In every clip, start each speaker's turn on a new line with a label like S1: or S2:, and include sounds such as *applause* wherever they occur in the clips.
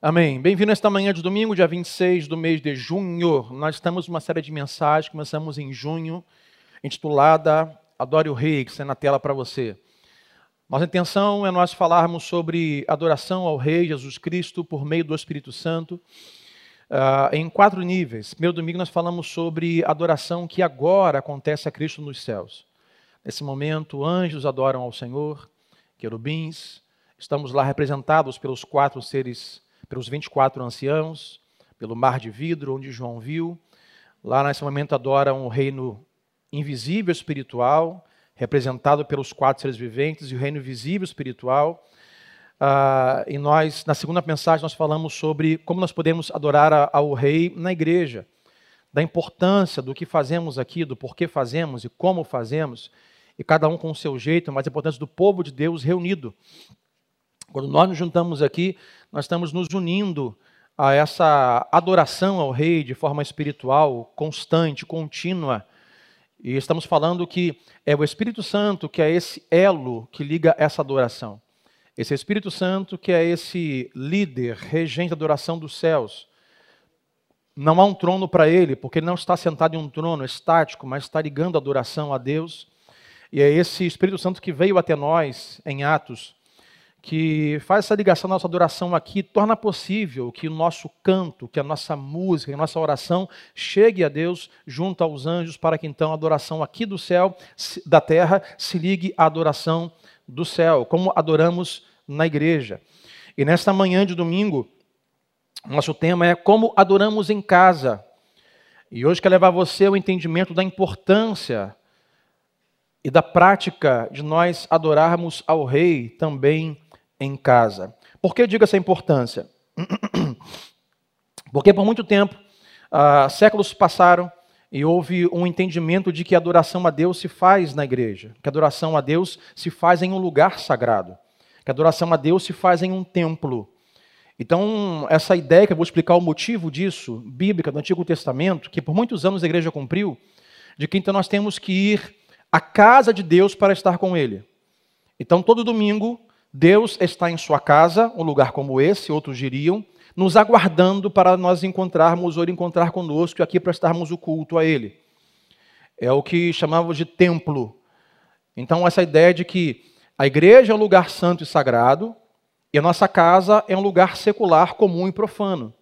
S1: Amém. Bem-vindo esta manhã de domingo, dia 26 do mês de junho. Nós estamos numa série de mensagens, começamos em junho, intitulada Adore o Rei, que está na tela para você. Nossa intenção é nós falarmos sobre adoração ao Rei Jesus Cristo por meio do Espírito Santo, uh, em quatro níveis. Primeiro domingo nós falamos sobre adoração que agora acontece a Cristo nos céus. Nesse momento, anjos adoram ao Senhor, querubins, estamos lá representados pelos quatro seres pelos 24 anciãos, pelo mar de vidro, onde João viu. Lá nesse momento adoram o reino invisível espiritual, representado pelos quatro seres viventes, e o reino visível espiritual. Ah, e nós, na segunda mensagem, nós falamos sobre como nós podemos adorar ao Rei na igreja, da importância do que fazemos aqui, do porquê fazemos e como fazemos, e cada um com o seu jeito, mas a importância do povo de Deus reunido. Quando nós nos juntamos aqui, nós estamos nos unindo a essa adoração ao Rei de forma espiritual, constante, contínua. E estamos falando que é o Espírito Santo que é esse elo que liga essa adoração. Esse Espírito Santo que é esse líder, regente da adoração dos céus. Não há um trono para ele, porque ele não está sentado em um trono estático, mas está ligando a adoração a Deus. E é esse Espírito Santo que veio até nós em Atos que faz essa ligação nossa adoração aqui, torna possível que o nosso canto, que a nossa música, que a nossa oração chegue a Deus junto aos anjos, para que então a adoração aqui do céu, da terra, se ligue à adoração do céu, como adoramos na igreja. E nesta manhã de domingo, nosso tema é como adoramos em casa. E hoje quero levar você ao entendimento da importância e da prática de nós adorarmos ao Rei também em casa. Por que eu digo essa importância? *clears throat* Porque por muito tempo, uh, séculos passaram e houve um entendimento de que a adoração a Deus se faz na igreja, que a adoração a Deus se faz em um lugar sagrado, que a adoração a Deus se faz em um templo. Então, essa ideia que eu vou explicar o motivo disso, bíblica do Antigo Testamento, que por muitos anos a igreja cumpriu, de que então nós temos que ir à casa de Deus para estar com Ele. Então, todo domingo, Deus está em sua casa, um lugar como esse, outros diriam, nos aguardando para nós encontrarmos ou ele encontrar conosco e aqui prestarmos o culto a Ele. É o que chamamos de templo. Então, essa ideia de que a igreja é um lugar santo e sagrado e a nossa casa é um lugar secular, comum e profano.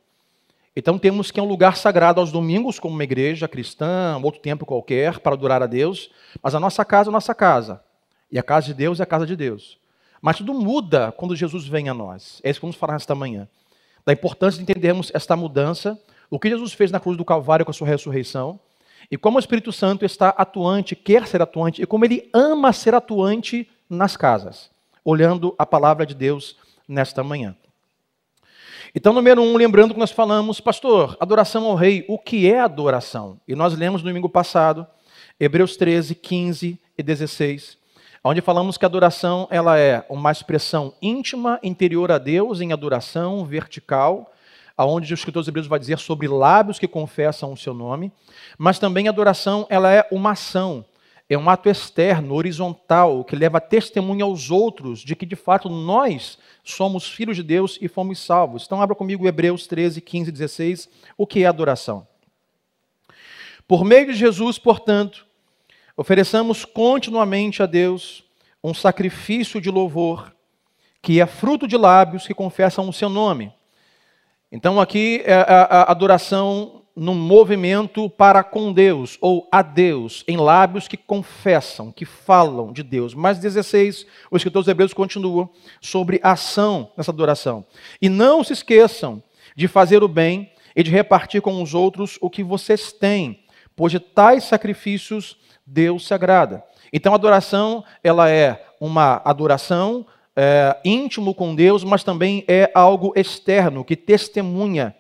S1: Então, temos que é um lugar sagrado aos domingos, como uma igreja cristã, outro tempo qualquer, para adorar a Deus, mas a nossa casa é a nossa casa. E a casa de Deus é a casa de Deus. Mas tudo muda quando Jesus vem a nós. É isso que vamos falar nesta manhã. Da importância de entendermos esta mudança, o que Jesus fez na cruz do Calvário com a sua ressurreição, e como o Espírito Santo está atuante, quer ser atuante, e como ele ama ser atuante nas casas, olhando a palavra de Deus nesta manhã. Então, número um, lembrando que nós falamos, pastor, adoração ao rei, o que é adoração? E nós lemos no domingo passado, Hebreus 13, 15 e 16 onde falamos que a adoração ela é uma expressão íntima, interior a Deus, em adoração vertical, aonde o escritor dos Hebreus vai dizer sobre lábios que confessam o seu nome, mas também a adoração ela é uma ação, é um ato externo, horizontal, que leva testemunho aos outros de que de fato nós somos filhos de Deus e fomos salvos. Então abra comigo Hebreus 13, 15 e 16, o que é adoração? Por meio de Jesus, portanto, Ofereçamos continuamente a Deus um sacrifício de louvor, que é fruto de lábios que confessam o seu nome. Então, aqui é a adoração no movimento para com Deus, ou a Deus, em lábios que confessam, que falam de Deus. Mais 16, o escritor dos Hebreus continua sobre a ação nessa adoração. E não se esqueçam de fazer o bem e de repartir com os outros o que vocês têm, pois de tais sacrifícios Deus se agrada. Então a adoração, ela é uma adoração é, íntimo com Deus, mas também é algo externo, que testemunha.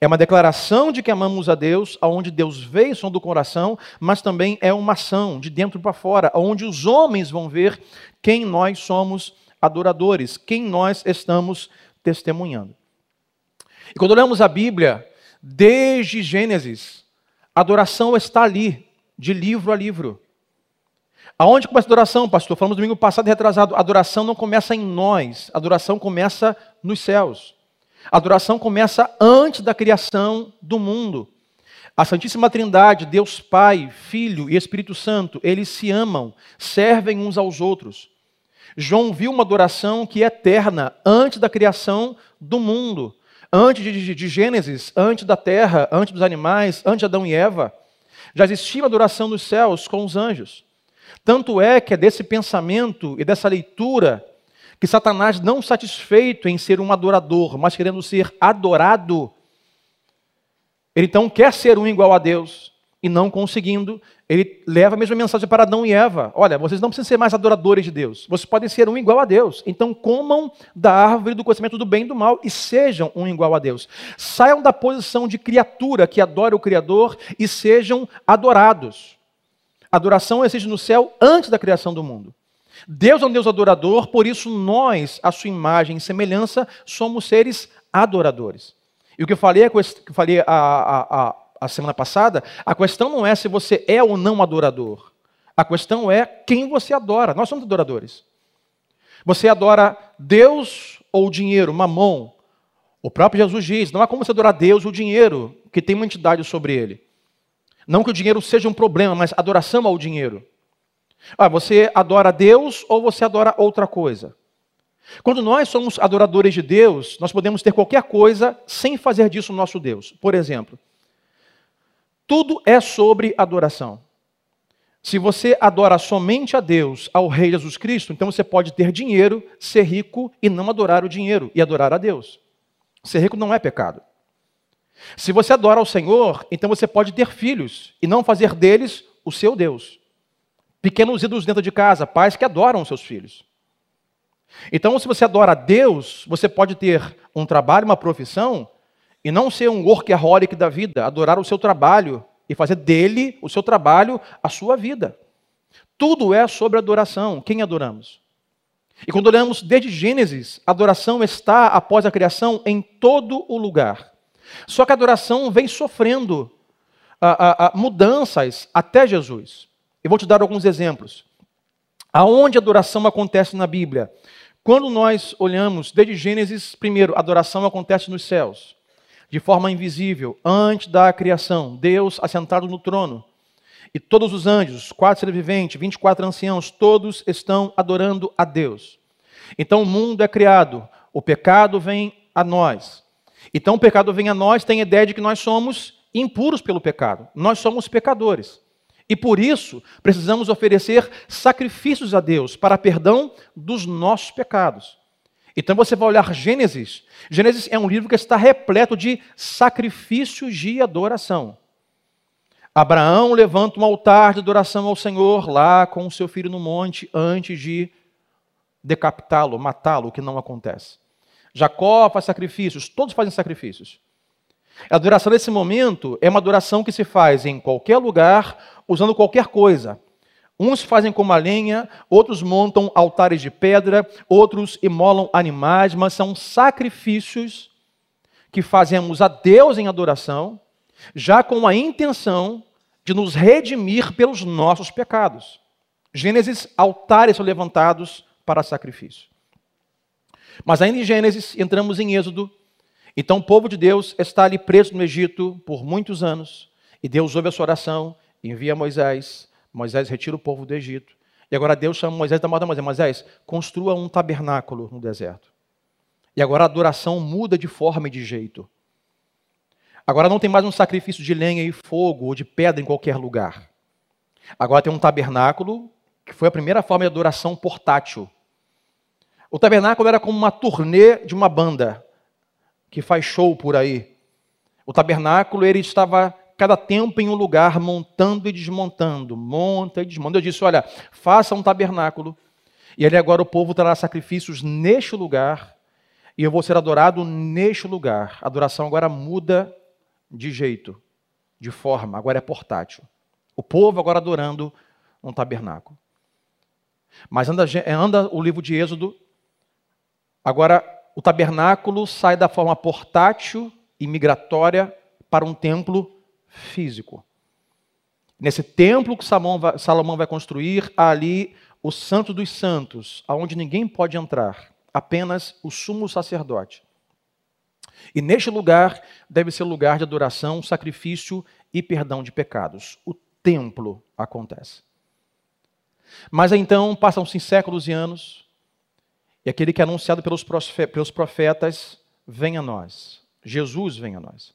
S1: É uma declaração de que amamos a Deus, aonde Deus vê o som do coração, mas também é uma ação de dentro para fora, onde os homens vão ver quem nós somos adoradores, quem nós estamos testemunhando. E quando olhamos a Bíblia, desde Gênesis, a adoração está ali, de livro a livro. Aonde começa a adoração, pastor? Falamos domingo passado retrasado. A adoração não começa em nós, a adoração começa nos céus. A adoração começa antes da criação do mundo. A Santíssima Trindade, Deus Pai, Filho e Espírito Santo, eles se amam, servem uns aos outros. João viu uma adoração que é eterna, antes da criação do mundo, antes de, de, de Gênesis, antes da terra, antes dos animais, antes de Adão e Eva. Já existia adoração nos céus com os anjos. Tanto é que é desse pensamento e dessa leitura que Satanás, não satisfeito em ser um adorador, mas querendo ser adorado, ele então quer ser um igual a Deus e não conseguindo, ele leva a mesma mensagem para Adão e Eva: olha, vocês não precisam ser mais adoradores de Deus, vocês podem ser um igual a Deus. Então comam da árvore do conhecimento do bem e do mal e sejam um igual a Deus. Saiam da posição de criatura que adora o Criador e sejam adorados. adoração existe no céu antes da criação do mundo. Deus é um Deus adorador, por isso nós, a sua imagem e semelhança, somos seres adoradores. E o que eu falei, que eu falei a, a, a, a semana passada, a questão não é se você é ou não adorador. A questão é quem você adora. Nós somos adoradores. Você adora Deus ou o dinheiro, mamon? O próprio Jesus diz: não há como você adorar Deus ou o dinheiro, que tem uma entidade sobre ele. Não que o dinheiro seja um problema, mas adoração ao dinheiro. Ah, você adora Deus ou você adora outra coisa? Quando nós somos adoradores de Deus, nós podemos ter qualquer coisa sem fazer disso o nosso Deus. Por exemplo, tudo é sobre adoração. Se você adora somente a Deus, ao Rei Jesus Cristo, então você pode ter dinheiro, ser rico e não adorar o dinheiro e adorar a Deus. Ser rico não é pecado. Se você adora ao Senhor, então você pode ter filhos e não fazer deles o seu Deus. Pequenos ídolos dentro de casa, pais que adoram seus filhos. Então, se você adora a Deus, você pode ter um trabalho, uma profissão, e não ser um workaholic da vida, adorar o seu trabalho e fazer dele, o seu trabalho, a sua vida. Tudo é sobre adoração. Quem adoramos? E quando olhamos desde Gênesis, a adoração está, após a criação, em todo o lugar. Só que a adoração vem sofrendo a, a, a mudanças até Jesus. Eu vou te dar alguns exemplos. Aonde a adoração acontece na Bíblia? Quando nós olhamos desde Gênesis, primeiro, a adoração acontece nos céus, de forma invisível, antes da criação, Deus assentado no trono. E todos os anjos, quatro seres viventes, 24 anciãos, todos estão adorando a Deus. Então o mundo é criado, o pecado vem a nós. Então o pecado vem a nós, tem a ideia de que nós somos impuros pelo pecado. Nós somos pecadores. E por isso, precisamos oferecer sacrifícios a Deus para perdão dos nossos pecados. Então você vai olhar Gênesis. Gênesis é um livro que está repleto de sacrifícios de adoração. Abraão levanta um altar de adoração ao Senhor lá com o seu filho no monte antes de decapitá-lo, matá-lo, o que não acontece. Jacó faz sacrifícios, todos fazem sacrifícios. A adoração nesse momento é uma adoração que se faz em qualquer lugar, usando qualquer coisa. Uns fazem como a lenha, outros montam altares de pedra, outros imolam animais, mas são sacrifícios que fazemos a Deus em adoração, já com a intenção de nos redimir pelos nossos pecados. Gênesis, altares são levantados para sacrifício. Mas ainda em Gênesis, entramos em Êxodo. Então o povo de Deus está ali preso no Egito por muitos anos, e Deus ouve a sua oração envia Moisés, Moisés retira o povo do Egito. E agora Deus chama Moisés da moda Moisés, Moisés, construa um tabernáculo no deserto. E agora a adoração muda de forma e de jeito. Agora não tem mais um sacrifício de lenha e fogo ou de pedra em qualquer lugar. Agora tem um tabernáculo, que foi a primeira forma de adoração portátil. O tabernáculo era como uma turnê de uma banda que faz show por aí. O tabernáculo ele estava cada tempo em um lugar, montando e desmontando, monta e desmonta. Eu disse: olha, faça um tabernáculo, e ali agora o povo trará sacrifícios neste lugar, e eu vou ser adorado neste lugar. A adoração agora muda de jeito, de forma, agora é portátil. O povo agora adorando um tabernáculo. Mas anda, anda o livro de Êxodo, agora o tabernáculo sai da forma portátil e migratória para um templo físico. Nesse templo que Salomão vai construir, há ali o Santo dos Santos, aonde ninguém pode entrar, apenas o sumo sacerdote. E neste lugar deve ser lugar de adoração, sacrifício e perdão de pecados. O templo acontece. Mas então passam-se séculos e anos, e aquele que é anunciado pelos profetas vem a nós. Jesus vem a nós.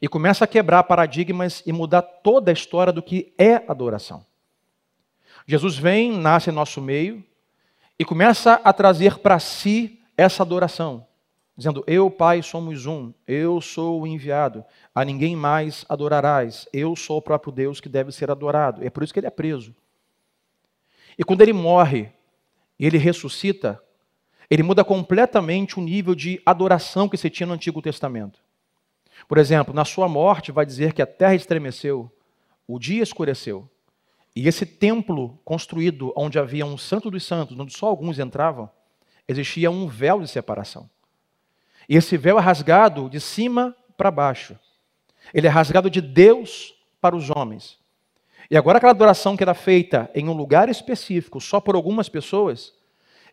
S1: E começa a quebrar paradigmas e mudar toda a história do que é adoração. Jesus vem, nasce em nosso meio e começa a trazer para si essa adoração, dizendo: Eu, Pai, somos um, eu sou o enviado, a ninguém mais adorarás, eu sou o próprio Deus que deve ser adorado. É por isso que ele é preso. E quando ele morre e ele ressuscita, ele muda completamente o nível de adoração que se tinha no Antigo Testamento. Por exemplo, na sua morte vai dizer que a terra estremeceu, o dia escureceu. E esse templo construído onde havia um santo dos santos, onde só alguns entravam, existia um véu de separação. E esse véu é rasgado de cima para baixo. Ele é rasgado de Deus para os homens. E agora aquela adoração que era feita em um lugar específico, só por algumas pessoas,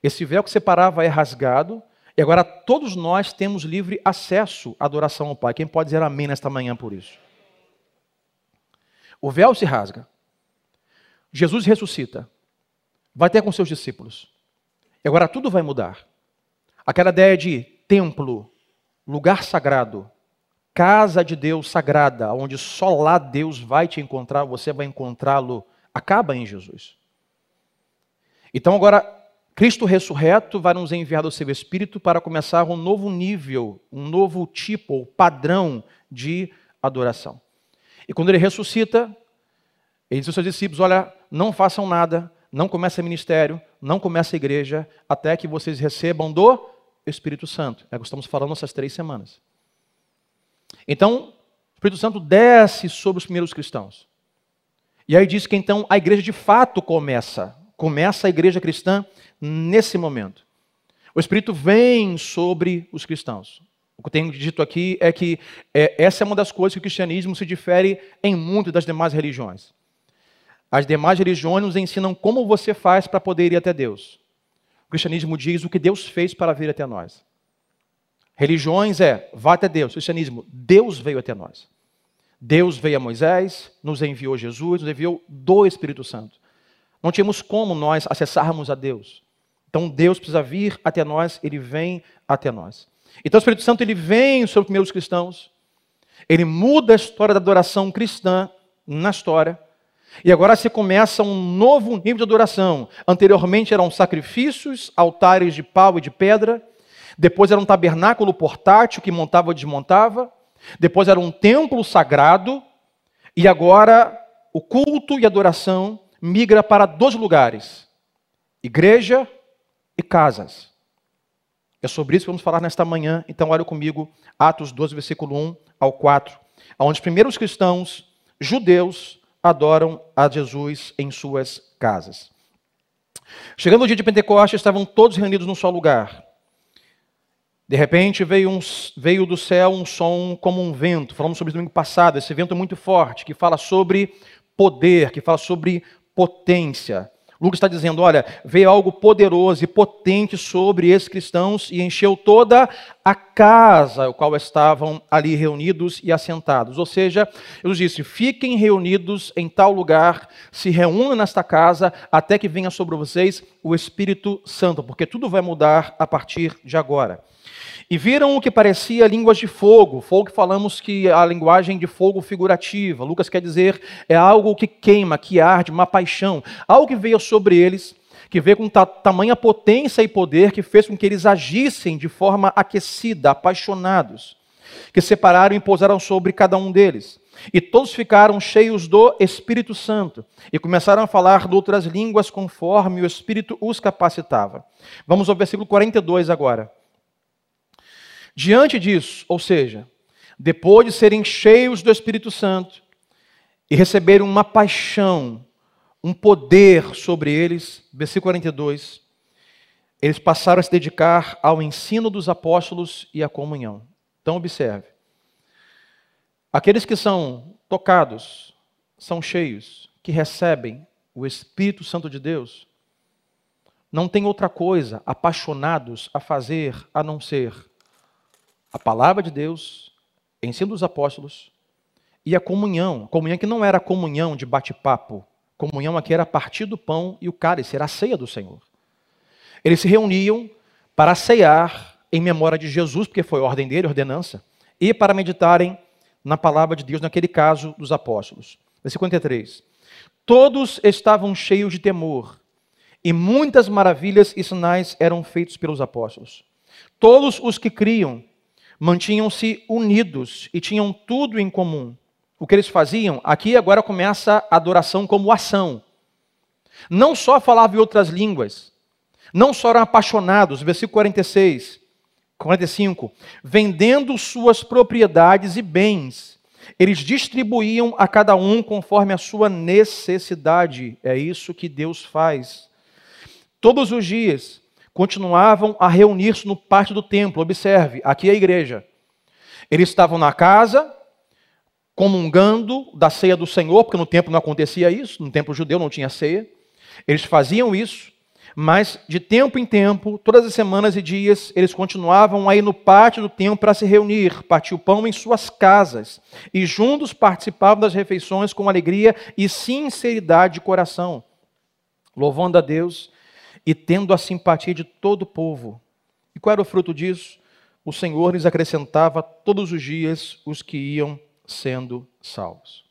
S1: esse véu que separava é rasgado, e agora todos nós temos livre acesso à adoração ao Pai. Quem pode dizer amém nesta manhã por isso? O véu se rasga. Jesus ressuscita. Vai ter com seus discípulos. E agora tudo vai mudar. Aquela ideia de templo, lugar sagrado, casa de Deus sagrada, onde só lá Deus vai te encontrar, você vai encontrá-lo, acaba em Jesus. Então agora, Cristo ressurreto vai nos enviar do seu Espírito para começar um novo nível, um novo tipo ou padrão de adoração. E quando ele ressuscita, ele diz aos seus discípulos: Olha, não façam nada, não comece ministério, não comece igreja, até que vocês recebam do Espírito Santo. É o que estamos falando essas três semanas. Então, o Espírito Santo desce sobre os primeiros cristãos. E aí diz que então a igreja de fato começa. Começa a igreja cristã nesse momento. O Espírito vem sobre os cristãos. O que eu tenho dito aqui é que é, essa é uma das coisas que o cristianismo se difere em muito das demais religiões. As demais religiões nos ensinam como você faz para poder ir até Deus. O cristianismo diz o que Deus fez para vir até nós. Religiões é, vá até Deus. Cristianismo, Deus veio até nós. Deus veio a Moisés, nos enviou Jesus, nos enviou do Espírito Santo. Não tínhamos como nós acessarmos a Deus. Então Deus precisa vir até nós, ele vem até nós. Então o Espírito Santo ele vem sobre os primeiros cristãos, ele muda a história da adoração cristã na história, e agora se começa um novo nível de adoração. Anteriormente eram sacrifícios, altares de pau e de pedra, depois era um tabernáculo portátil que montava e desmontava. Depois era um templo sagrado. E agora o culto e adoração migra para dois lugares: igreja e casas. É sobre isso que vamos falar nesta manhã. Então, olha comigo, Atos 12, versículo 1 ao 4, onde os primeiros cristãos judeus adoram a Jesus em suas casas. Chegando o dia de Pentecostes, estavam todos reunidos num só lugar. De repente veio, um, veio, do céu um som como um vento. Falamos sobre isso domingo passado. Esse vento é muito forte, que fala sobre poder, que fala sobre potência. Lucas está dizendo: olha, veio algo poderoso e potente sobre esses cristãos e encheu toda a casa, o qual estavam ali reunidos e assentados. Ou seja, eu disse: fiquem reunidos em tal lugar, se reúnam nesta casa, até que venha sobre vocês o Espírito Santo, porque tudo vai mudar a partir de agora. E viram o que parecia línguas de fogo. Fogo falamos que a linguagem de fogo figurativa. Lucas quer dizer é algo que queima, que arde, uma paixão. Algo que veio sobre eles, que veio com ta tamanha potência e poder que fez com que eles agissem de forma aquecida, apaixonados. Que separaram e pousaram sobre cada um deles. E todos ficaram cheios do Espírito Santo e começaram a falar de outras línguas conforme o Espírito os capacitava. Vamos ao versículo 42 agora. Diante disso, ou seja, depois de serem cheios do Espírito Santo e receberem uma paixão, um poder sobre eles, versículo 42, eles passaram a se dedicar ao ensino dos apóstolos e à comunhão. Então, observe. Aqueles que são tocados, são cheios, que recebem o Espírito Santo de Deus, não tem outra coisa, apaixonados, a fazer a não ser a palavra de Deus, ensino dos apóstolos e a comunhão. Comunhão que não era comunhão de bate-papo. Comunhão aqui era partir do pão e o cálice, era a ceia do Senhor. Eles se reuniam para ceiar em memória de Jesus, porque foi ordem dele, ordenança, e para meditarem na palavra de Deus, naquele caso dos apóstolos. Versículo 53. Todos estavam cheios de temor, e muitas maravilhas e sinais eram feitos pelos apóstolos. Todos os que criam mantinham-se unidos e tinham tudo em comum. O que eles faziam, aqui agora começa a adoração como ação. Não só falavam em outras línguas, não só eram apaixonados, versículo 46, 45, vendendo suas propriedades e bens, eles distribuíam a cada um conforme a sua necessidade. É isso que Deus faz. Todos os dias continuavam a reunir-se no pátio do templo. Observe, aqui é a igreja. Eles estavam na casa, comungando da ceia do Senhor, porque no templo não acontecia isso, no templo judeu não tinha ceia. Eles faziam isso, mas de tempo em tempo, todas as semanas e dias, eles continuavam aí no pátio do templo para se reunir, partir o pão em suas casas, e juntos participavam das refeições com alegria e sinceridade de coração, louvando a Deus e tendo a simpatia de todo o povo. E qual era o fruto disso? O Senhor lhes acrescentava todos os dias os que iam sendo salvos.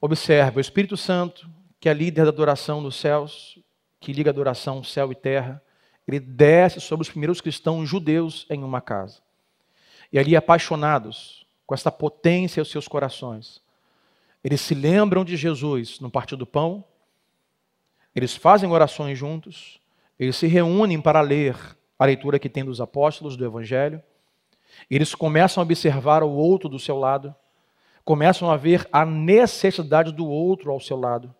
S1: Observe, o Espírito Santo, que é líder da adoração nos céus, que liga a adoração céu e terra, ele desce sobre os primeiros cristãos judeus em uma casa. E ali, apaixonados com esta potência aos seus corações, eles se lembram de Jesus no partir do pão, eles fazem orações juntos, eles se reúnem para ler a leitura que tem dos apóstolos do Evangelho, eles começam a observar o outro do seu lado, começam a ver a necessidade do outro ao seu lado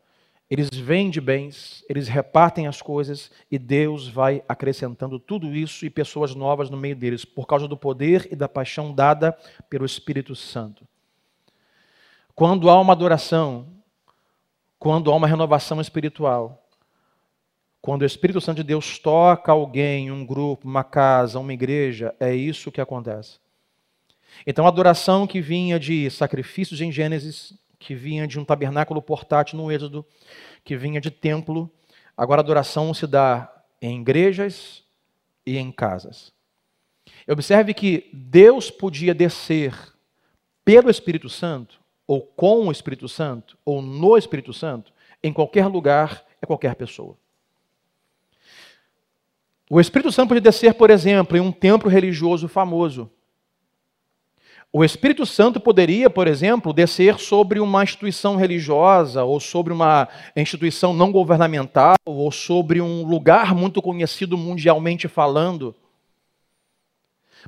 S1: eles vendem bens, eles repartem as coisas e Deus vai acrescentando tudo isso e pessoas novas no meio deles, por causa do poder e da paixão dada pelo Espírito Santo. Quando há uma adoração, quando há uma renovação espiritual, quando o Espírito Santo de Deus toca alguém, um grupo, uma casa, uma igreja, é isso que acontece. Então, a adoração que vinha de sacrifícios em Gênesis, que vinha de um tabernáculo portátil no Êxodo, que vinha de templo. Agora a adoração se dá em igrejas e em casas. Observe que Deus podia descer pelo Espírito Santo, ou com o Espírito Santo, ou no Espírito Santo, em qualquer lugar, é qualquer pessoa. O Espírito Santo podia descer, por exemplo, em um templo religioso famoso, o Espírito Santo poderia, por exemplo, descer sobre uma instituição religiosa, ou sobre uma instituição não governamental, ou sobre um lugar muito conhecido mundialmente falando.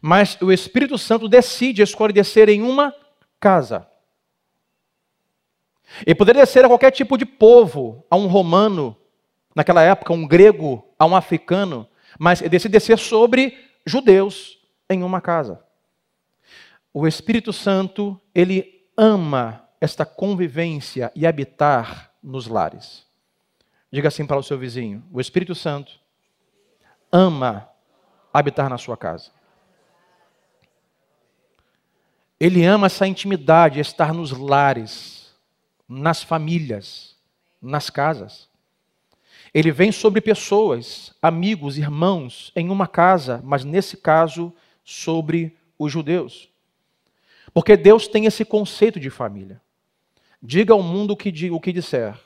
S1: Mas o Espírito Santo decide, escolhe descer em uma casa. Ele poderia descer a qualquer tipo de povo, a um romano, naquela época, um grego, a um africano, mas decide descer sobre judeus em uma casa. O Espírito Santo, ele ama esta convivência e habitar nos lares. Diga assim para o seu vizinho: o Espírito Santo ama habitar na sua casa. Ele ama essa intimidade, estar nos lares, nas famílias, nas casas. Ele vem sobre pessoas, amigos, irmãos, em uma casa, mas nesse caso, sobre os judeus. Porque Deus tem esse conceito de família. Diga ao mundo o que, o que disser.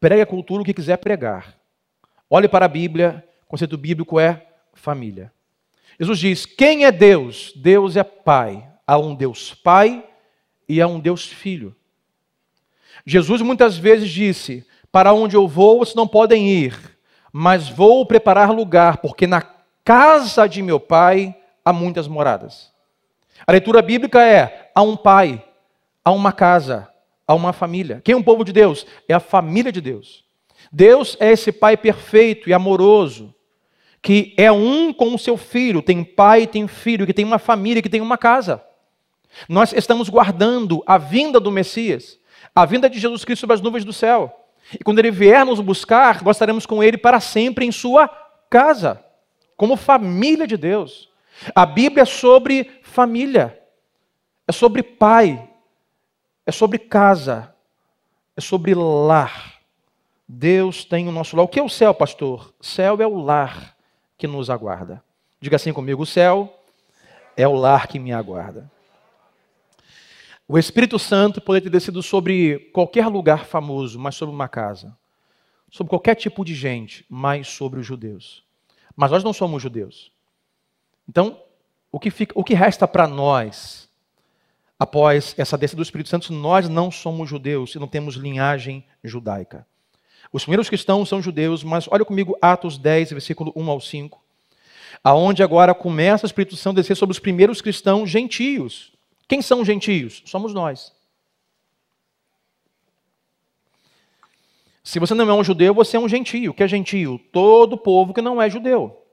S1: Pregue a cultura o que quiser pregar. Olhe para a Bíblia, o conceito bíblico é família. Jesus diz: quem é Deus? Deus é Pai. Há um Deus Pai e há um Deus Filho. Jesus muitas vezes disse: Para onde eu vou, vocês não podem ir, mas vou preparar lugar, porque na casa de meu Pai há muitas moradas. A leitura bíblica é: há um pai, há uma casa, há uma família. Quem é o povo de Deus? É a família de Deus. Deus é esse pai perfeito e amoroso, que é um com o seu filho, tem pai, tem filho, que tem uma família, que tem uma casa. Nós estamos guardando a vinda do Messias, a vinda de Jesus Cristo sobre as nuvens do céu. E quando ele vier nos buscar, nós estaremos com ele para sempre em sua casa, como família de Deus. A Bíblia é sobre família, é sobre pai, é sobre casa, é sobre lar. Deus tem o nosso lar. O que é o céu, pastor? Céu é o lar que nos aguarda. Diga assim comigo: o céu é o lar que me aguarda. O Espírito Santo poderia ter descido sobre qualquer lugar famoso, mas sobre uma casa. Sobre qualquer tipo de gente, mas sobre os judeus. Mas nós não somos judeus. Então, o que, fica, o que resta para nós, após essa descida do Espírito Santo, nós não somos judeus e não temos linhagem judaica. Os primeiros cristãos são judeus, mas olha comigo Atos 10, versículo 1 ao 5, aonde agora começa o Espírito Santo a descer sobre os primeiros cristãos gentios. Quem são gentios? Somos nós. Se você não é um judeu, você é um gentio. O que é gentio? Todo povo que não é judeu.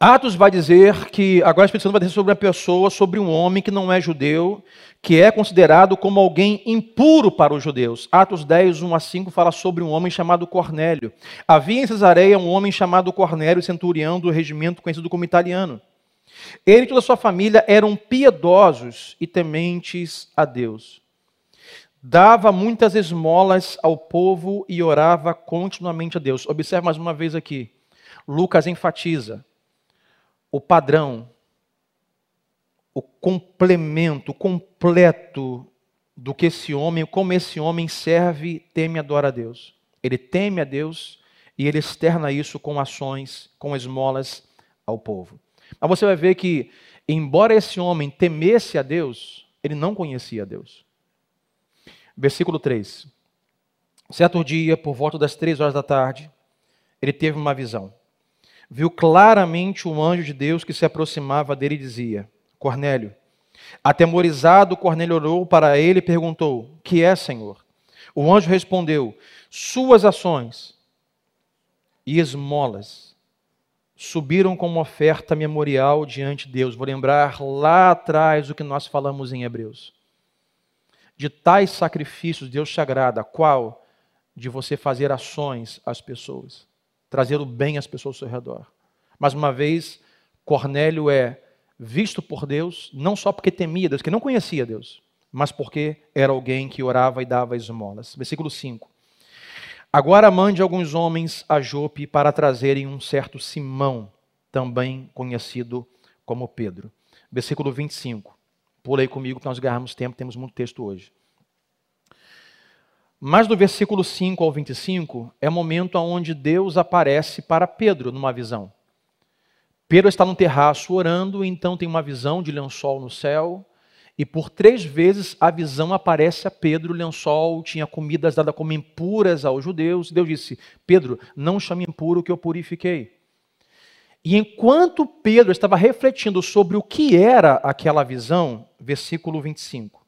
S1: Atos vai dizer que agora o Espírito Santo vai dizer sobre uma pessoa, sobre um homem que não é judeu, que é considerado como alguém impuro para os judeus. Atos 10, 1 a 5 fala sobre um homem chamado Cornélio. Havia em Cesareia um homem chamado Cornélio, centurião do regimento conhecido como italiano. Ele e toda a sua família eram piedosos e tementes a Deus. Dava muitas esmolas ao povo e orava continuamente a Deus. Observe mais uma vez aqui. Lucas enfatiza o padrão, o complemento, o completo do que esse homem, como esse homem serve, teme e adora a Deus. Ele teme a Deus e ele externa isso com ações, com esmolas ao povo. Mas você vai ver que, embora esse homem temesse a Deus, ele não conhecia a Deus. Versículo 3. Certo dia, por volta das três horas da tarde, ele teve uma visão viu claramente o anjo de Deus que se aproximava dele e dizia: Cornélio. Atemorizado, Cornélio orou para ele e perguntou: Que é, Senhor? O anjo respondeu: Suas ações e esmolas subiram como oferta memorial diante de Deus. Vou lembrar lá atrás o que nós falamos em Hebreus. De tais sacrifícios Deus te agrada, qual? De você fazer ações às pessoas trazer o bem às pessoas ao seu redor. Mais uma vez, Cornélio é visto por Deus, não só porque temia Deus, que não conhecia Deus, mas porque era alguém que orava e dava esmolas. Versículo 5. Agora mande alguns homens a Jope para trazerem um certo Simão, também conhecido como Pedro. Versículo 25. Pulei comigo para nós ganharmos tempo, temos muito texto hoje. Mas do versículo 5 ao 25 é o momento onde Deus aparece para Pedro numa visão. Pedro está no terraço orando, então tem uma visão de lençol no céu, e por três vezes a visão aparece a Pedro, o lençol tinha comidas dadas como impuras aos judeus. Deus disse: Pedro, não chame impuro que eu purifiquei. E enquanto Pedro estava refletindo sobre o que era aquela visão, versículo 25,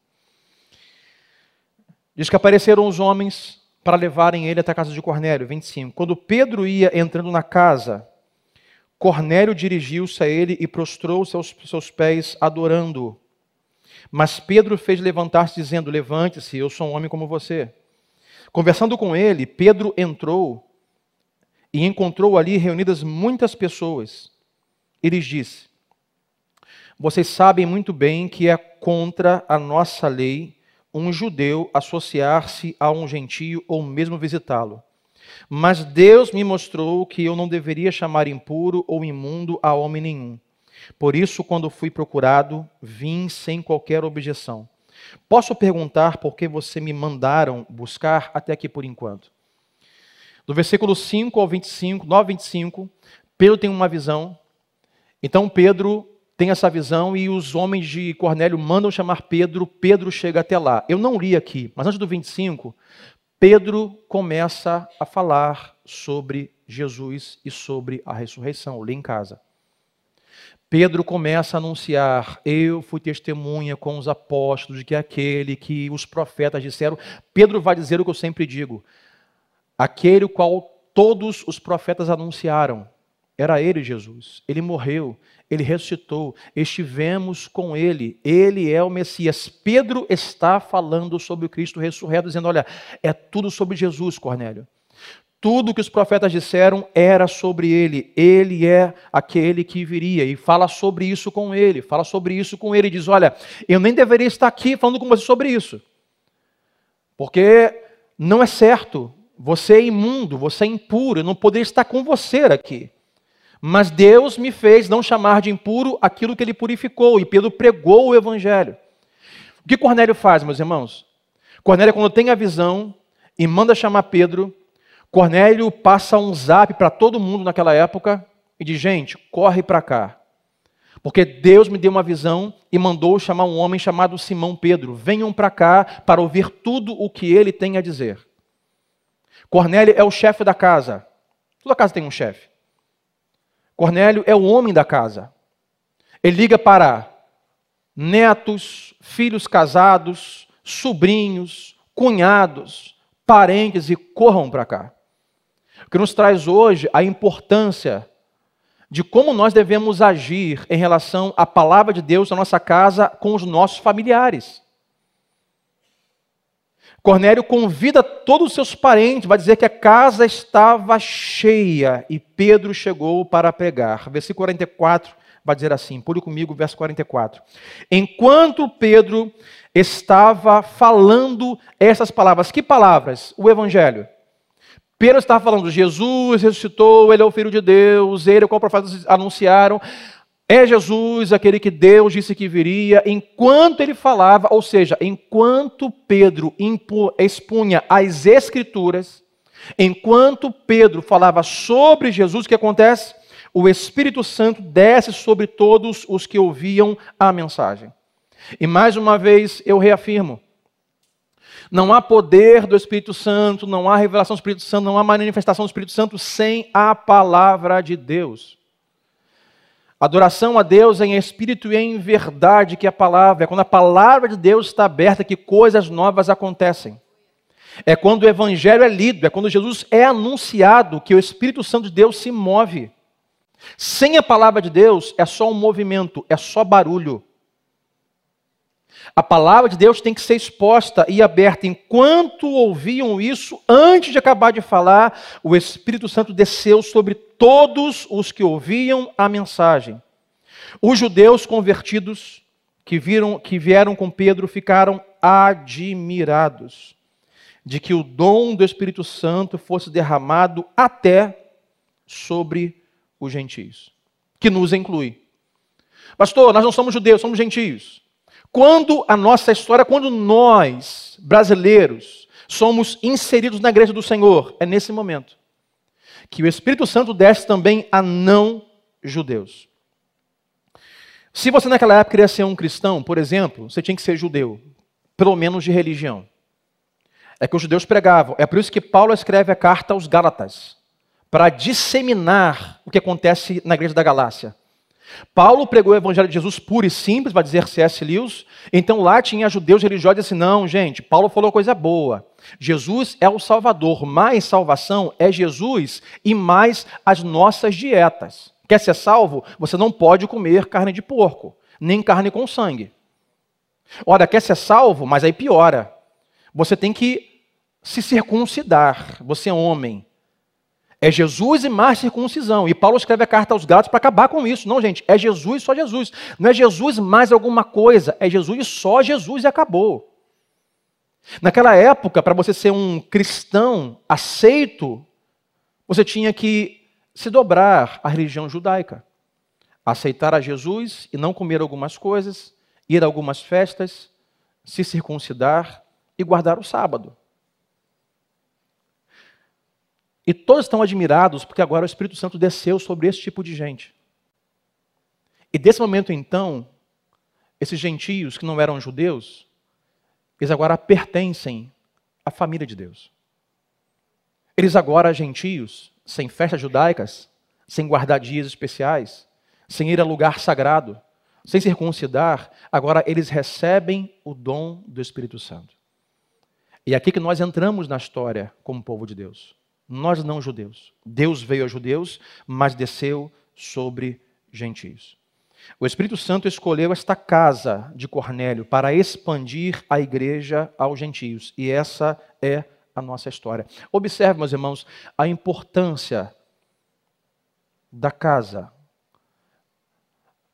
S1: Diz que apareceram os homens para levarem ele até a casa de Cornélio, 25. Quando Pedro ia entrando na casa, Cornélio dirigiu-se a ele e prostrou-se aos seus pés, adorando-o. Mas Pedro fez levantar-se, dizendo: Levante-se, eu sou um homem como você. Conversando com ele, Pedro entrou e encontrou ali reunidas muitas pessoas. E lhes disse: Vocês sabem muito bem que é contra a nossa lei um judeu associar-se a um gentio ou mesmo visitá-lo. Mas Deus me mostrou que eu não deveria chamar impuro ou imundo a homem nenhum. Por isso, quando fui procurado, vim sem qualquer objeção. Posso perguntar por que você me mandaram buscar até aqui por enquanto? Do versículo 5 ao 25, 9 25, Pedro tem uma visão. Então Pedro tem essa visão e os homens de Cornélio mandam chamar Pedro, Pedro chega até lá. Eu não li aqui, mas antes do 25, Pedro começa a falar sobre Jesus e sobre a ressurreição. Eu li em casa. Pedro começa a anunciar: Eu fui testemunha com os apóstolos de que aquele que os profetas disseram. Pedro vai dizer o que eu sempre digo: aquele qual todos os profetas anunciaram. Era ele, Jesus. Ele morreu, ele ressuscitou, estivemos com ele, ele é o Messias. Pedro está falando sobre o Cristo ressurreto, dizendo: Olha, é tudo sobre Jesus, Cornélio. Tudo o que os profetas disseram era sobre ele. Ele é aquele que viria. E fala sobre isso com ele. Fala sobre isso com ele. E diz: Olha, eu nem deveria estar aqui falando com você sobre isso. Porque não é certo. Você é imundo, você é impuro. Eu não poderia estar com você aqui. Mas Deus me fez não chamar de impuro aquilo que ele purificou. E Pedro pregou o evangelho. O que Cornélio faz, meus irmãos? Cornélio, quando tem a visão e manda chamar Pedro, Cornélio passa um zap para todo mundo naquela época e diz: gente, corre para cá. Porque Deus me deu uma visão e mandou chamar um homem chamado Simão Pedro. Venham para cá para ouvir tudo o que ele tem a dizer. Cornélio é o chefe da casa. Toda casa tem um chefe. Cornélio é o homem da casa. Ele liga para netos, filhos casados, sobrinhos, cunhados, parentes e corram para cá que nos traz hoje a importância de como nós devemos agir em relação à palavra de Deus na nossa casa com os nossos familiares. Cornélio convida todos os seus parentes, vai dizer que a casa estava cheia e Pedro chegou para pregar. Versículo 44 vai dizer assim: pule comigo, verso 44. Enquanto Pedro estava falando essas palavras, que palavras? O Evangelho. Pedro estava falando, Jesus ressuscitou, ele é o Filho de Deus, ele é o qual profetas anunciaram, é Jesus aquele que Deus disse que viria. Enquanto ele falava, ou seja, enquanto Pedro expunha as Escrituras, enquanto Pedro falava sobre Jesus, o que acontece? O Espírito Santo desce sobre todos os que ouviam a mensagem. E mais uma vez eu reafirmo: não há poder do Espírito Santo, não há revelação do Espírito Santo, não há manifestação do Espírito Santo sem a palavra de Deus. Adoração a Deus em espírito e em verdade, que é a palavra. É quando a palavra de Deus está aberta que coisas novas acontecem. É quando o evangelho é lido, é quando Jesus é anunciado que o Espírito Santo de Deus se move. Sem a palavra de Deus é só um movimento, é só barulho. A palavra de Deus tem que ser exposta e aberta. Enquanto ouviam isso, antes de acabar de falar, o Espírito Santo desceu sobre todos os que ouviam a mensagem. Os judeus convertidos que, viram, que vieram com Pedro ficaram admirados de que o dom do Espírito Santo fosse derramado até sobre os gentios, que nos inclui. Pastor, nós não somos judeus, somos gentios. Quando a nossa história, quando nós, brasileiros, somos inseridos na igreja do Senhor, é nesse momento que o Espírito Santo desce também a não judeus. Se você naquela época queria ser um cristão, por exemplo, você tinha que ser judeu, pelo menos de religião. É que os judeus pregavam. É por isso que Paulo escreve a carta aos Gálatas, para disseminar o que acontece na igreja da Galácia. Paulo pregou o evangelho de Jesus puro e simples, vai dizer C.S. Lewis. Então lá tinha judeus religiosos e assim, não, gente, Paulo falou coisa boa. Jesus é o Salvador, mais salvação é Jesus e mais as nossas dietas. Quer ser salvo? Você não pode comer carne de porco, nem carne com sangue. Ora, quer ser salvo? Mas aí piora. Você tem que se circuncidar. Você é homem. É Jesus e mais circuncisão. E Paulo escreve a carta aos Gálatas para acabar com isso. Não, gente, é Jesus só Jesus. Não é Jesus mais alguma coisa, é Jesus e só Jesus e acabou. Naquela época, para você ser um cristão aceito, você tinha que se dobrar à religião judaica. Aceitar a Jesus e não comer algumas coisas, ir a algumas festas, se circuncidar e guardar o sábado. E todos estão admirados porque agora o Espírito Santo desceu sobre esse tipo de gente. E desse momento então, esses gentios que não eram judeus, eles agora pertencem à família de Deus. Eles agora, gentios, sem festas judaicas, sem guardar dias especiais, sem ir a lugar sagrado, sem circuncidar, agora eles recebem o dom do Espírito Santo. E é aqui que nós entramos na história como povo de Deus nós não judeus. Deus veio a judeus, mas desceu sobre gentios. O Espírito Santo escolheu esta casa de Cornélio para expandir a igreja aos gentios, e essa é a nossa história. Observe, meus irmãos, a importância da casa.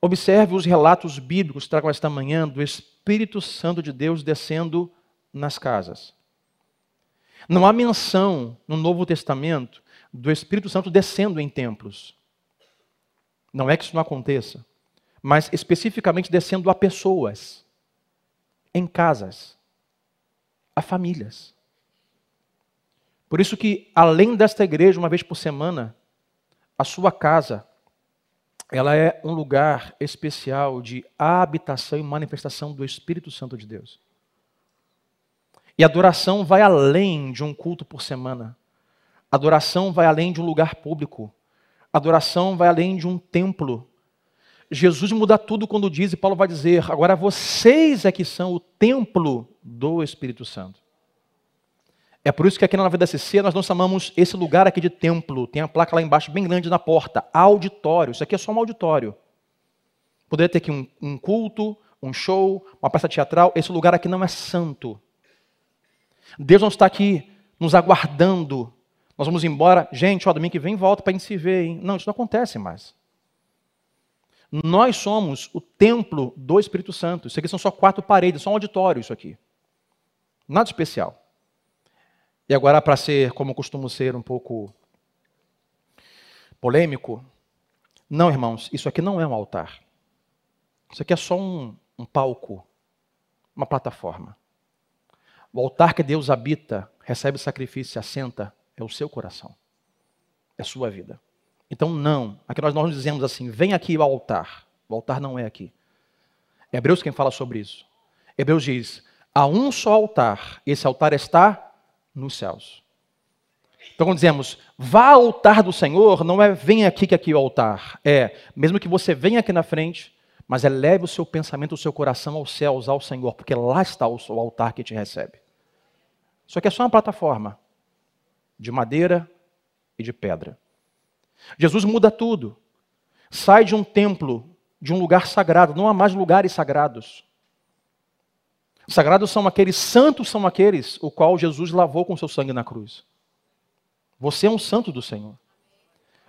S1: Observe os relatos bíblicos que tragam esta manhã do Espírito Santo de Deus descendo nas casas. Não há menção no Novo Testamento do Espírito Santo descendo em templos. Não é que isso não aconteça, mas especificamente descendo a pessoas, em casas, a famílias. Por isso que, além desta igreja, uma vez por semana, a sua casa, ela é um lugar especial de habitação e manifestação do Espírito Santo de Deus. E adoração vai além de um culto por semana. Adoração vai além de um lugar público. Adoração vai além de um templo. Jesus muda tudo quando diz, e Paulo vai dizer: agora vocês é que são o templo do Espírito Santo. É por isso que aqui na Nova SC nós não chamamos esse lugar aqui de templo. Tem a placa lá embaixo, bem grande na porta. Auditório. Isso aqui é só um auditório. Poderia ter aqui um, um culto, um show, uma peça teatral. Esse lugar aqui não é santo. Deus não está aqui nos aguardando. Nós vamos embora. Gente, ó, domingo que vem volta para a gente se ver. Hein? Não, isso não acontece mais. Nós somos o templo do Espírito Santo. Isso aqui são só quatro paredes, só um auditório isso aqui. Nada especial. E agora, para ser, como costumo ser, um pouco polêmico, não, irmãos, isso aqui não é um altar. Isso aqui é só um, um palco, uma plataforma. O altar que Deus habita, recebe sacrifício assenta, é o seu coração, é a sua vida. Então, não. Aqui nós não dizemos assim, vem aqui ao altar. O altar não é aqui. É Hebreus quem fala sobre isso. Hebreus diz: há um só altar, esse altar está nos céus. Então, quando dizemos, vá ao altar do Senhor, não é vem aqui que aqui é o altar. É, mesmo que você venha aqui na frente, mas eleve o seu pensamento, o seu coração aos céus, ao Senhor, porque lá está o altar que te recebe. Isso aqui é só uma plataforma de madeira e de pedra. Jesus muda tudo. Sai de um templo, de um lugar sagrado, não há mais lugares sagrados. Sagrados são aqueles, santos são aqueles o qual Jesus lavou com seu sangue na cruz. Você é um santo do Senhor.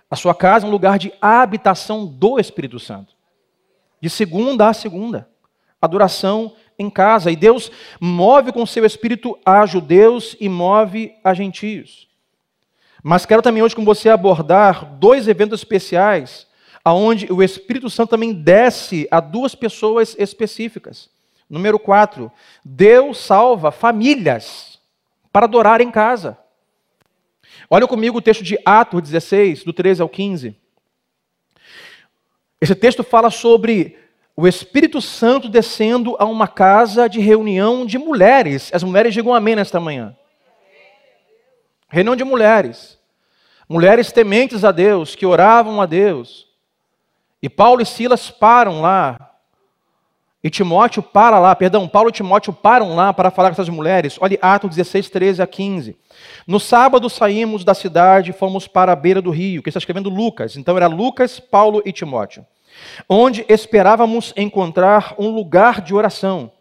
S1: A sua casa é um lugar de habitação do Espírito Santo. De segunda a segunda. Adoração em casa. E Deus move com seu Espírito a judeus e move a gentios. Mas quero também hoje com você abordar dois eventos especiais, aonde o Espírito Santo também desce a duas pessoas específicas. Número 4, Deus salva famílias para adorar em casa. Olha comigo o texto de Atos 16, do 13 ao 15. Esse texto fala sobre o Espírito Santo descendo a uma casa de reunião de mulheres. As mulheres digam amém nesta manhã. Reunião de mulheres. Mulheres tementes a Deus, que oravam a Deus. E Paulo e Silas param lá e Timóteo para lá, perdão, Paulo e Timóteo param lá para falar com essas mulheres. Olha Atos 16, 13 a 15. No sábado saímos da cidade e fomos para a beira do rio, que está escrevendo Lucas. Então era Lucas, Paulo e Timóteo. Onde esperávamos encontrar um lugar de oração.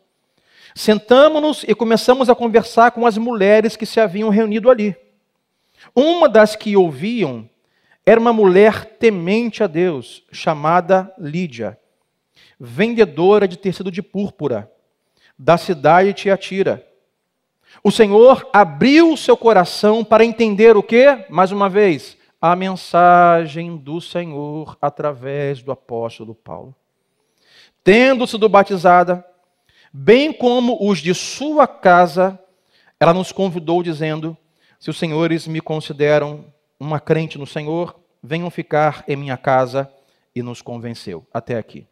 S1: Sentamos-nos e começamos a conversar com as mulheres que se haviam reunido ali. Uma das que ouviam era uma mulher temente a Deus, chamada Lídia vendedora de tecido de púrpura, da cidade de Tiatira. O Senhor abriu seu coração para entender o que? Mais uma vez, a mensagem do Senhor através do apóstolo Paulo. Tendo sido batizada, bem como os de sua casa, ela nos convidou dizendo: Se os senhores me consideram uma crente no Senhor, venham ficar em minha casa, e nos convenceu. Até aqui.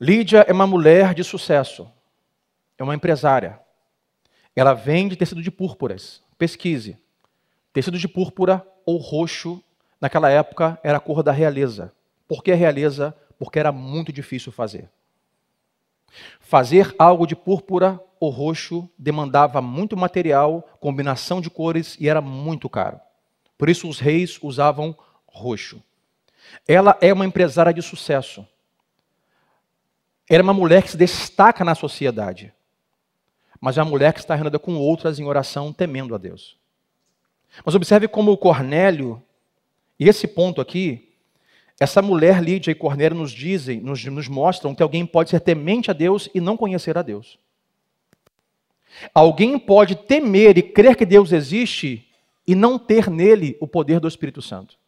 S1: Lídia é uma mulher de sucesso, é uma empresária. Ela vende tecido de púrpuras. Pesquise. Tecido de púrpura ou roxo, naquela época, era a cor da realeza. Por que realeza? Porque era muito difícil fazer. Fazer algo de púrpura ou roxo demandava muito material, combinação de cores e era muito caro. Por isso os reis usavam roxo. Ela é uma empresária de sucesso era uma mulher que se destaca na sociedade. mas é uma mulher que está reunida com outras em oração, temendo a Deus. Mas observe como o Cornélio, e esse ponto aqui, essa mulher Lídia e Cornélio nos dizem, nos, nos mostram que alguém pode ser temente a Deus e não conhecer a Deus. Alguém pode temer e crer que Deus existe e não ter nele o poder do Espírito Santo.